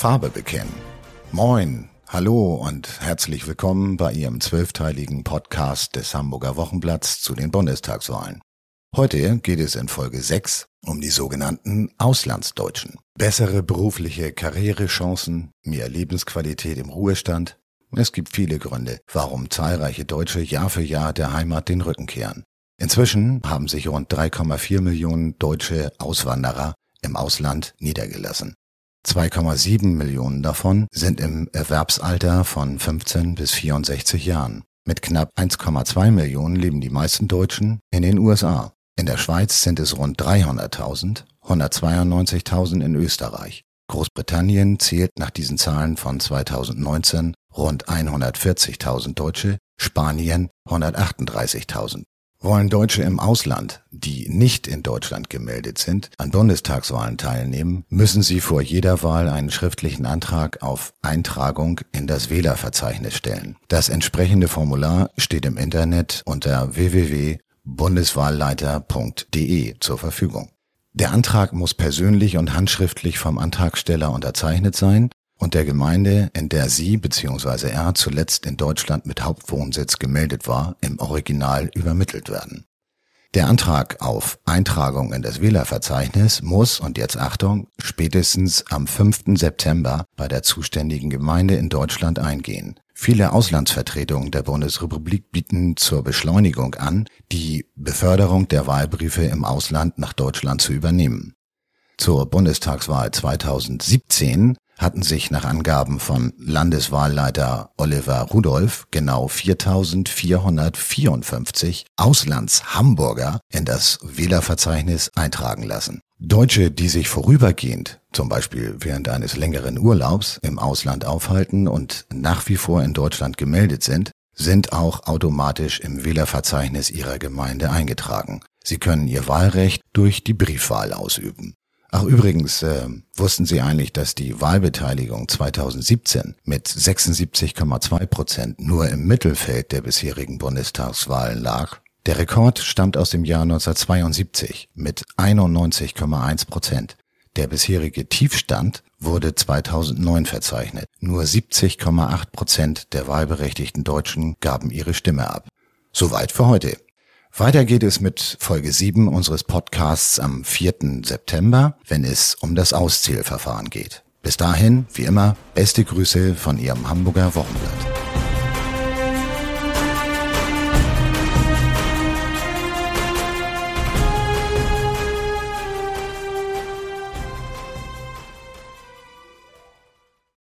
Farbe bekennen. Moin, hallo und herzlich willkommen bei Ihrem zwölfteiligen Podcast des Hamburger Wochenblatts zu den Bundestagswahlen. Heute geht es in Folge 6 um die sogenannten Auslandsdeutschen. Bessere berufliche Karrierechancen, mehr Lebensqualität im Ruhestand. Es gibt viele Gründe, warum zahlreiche Deutsche Jahr für Jahr der Heimat den Rücken kehren. Inzwischen haben sich rund 3,4 Millionen deutsche Auswanderer im Ausland niedergelassen. 2,7 Millionen davon sind im Erwerbsalter von 15 bis 64 Jahren. Mit knapp 1,2 Millionen leben die meisten Deutschen in den USA. In der Schweiz sind es rund 300.000, 192.000 in Österreich. Großbritannien zählt nach diesen Zahlen von 2019 rund 140.000 Deutsche, Spanien 138.000. Wollen Deutsche im Ausland, die nicht in Deutschland gemeldet sind, an Bundestagswahlen teilnehmen, müssen sie vor jeder Wahl einen schriftlichen Antrag auf Eintragung in das Wählerverzeichnis stellen. Das entsprechende Formular steht im Internet unter www.bundeswahlleiter.de zur Verfügung. Der Antrag muss persönlich und handschriftlich vom Antragsteller unterzeichnet sein und der Gemeinde, in der sie bzw. er zuletzt in Deutschland mit Hauptwohnsitz gemeldet war, im Original übermittelt werden. Der Antrag auf Eintragung in das Wählerverzeichnis muss, und jetzt Achtung, spätestens am 5. September bei der zuständigen Gemeinde in Deutschland eingehen. Viele Auslandsvertretungen der Bundesrepublik bieten zur Beschleunigung an, die Beförderung der Wahlbriefe im Ausland nach Deutschland zu übernehmen. Zur Bundestagswahl 2017 hatten sich nach Angaben von Landeswahlleiter Oliver Rudolph genau 4454 Auslands-Hamburger in das Wählerverzeichnis eintragen lassen. Deutsche, die sich vorübergehend, zum Beispiel während eines längeren Urlaubs im Ausland aufhalten und nach wie vor in Deutschland gemeldet sind, sind auch automatisch im Wählerverzeichnis ihrer Gemeinde eingetragen. Sie können ihr Wahlrecht durch die Briefwahl ausüben. Ach übrigens, äh, wussten Sie eigentlich, dass die Wahlbeteiligung 2017 mit 76,2 Prozent nur im Mittelfeld der bisherigen Bundestagswahlen lag? Der Rekord stammt aus dem Jahr 1972 mit 91,1 Prozent. Der bisherige Tiefstand wurde 2009 verzeichnet. Nur 70,8 Prozent der wahlberechtigten Deutschen gaben ihre Stimme ab. Soweit für heute. Weiter geht es mit Folge 7 unseres Podcasts am 4. September, wenn es um das Auszählverfahren geht. Bis dahin, wie immer, beste Grüße von Ihrem Hamburger Wochenblatt.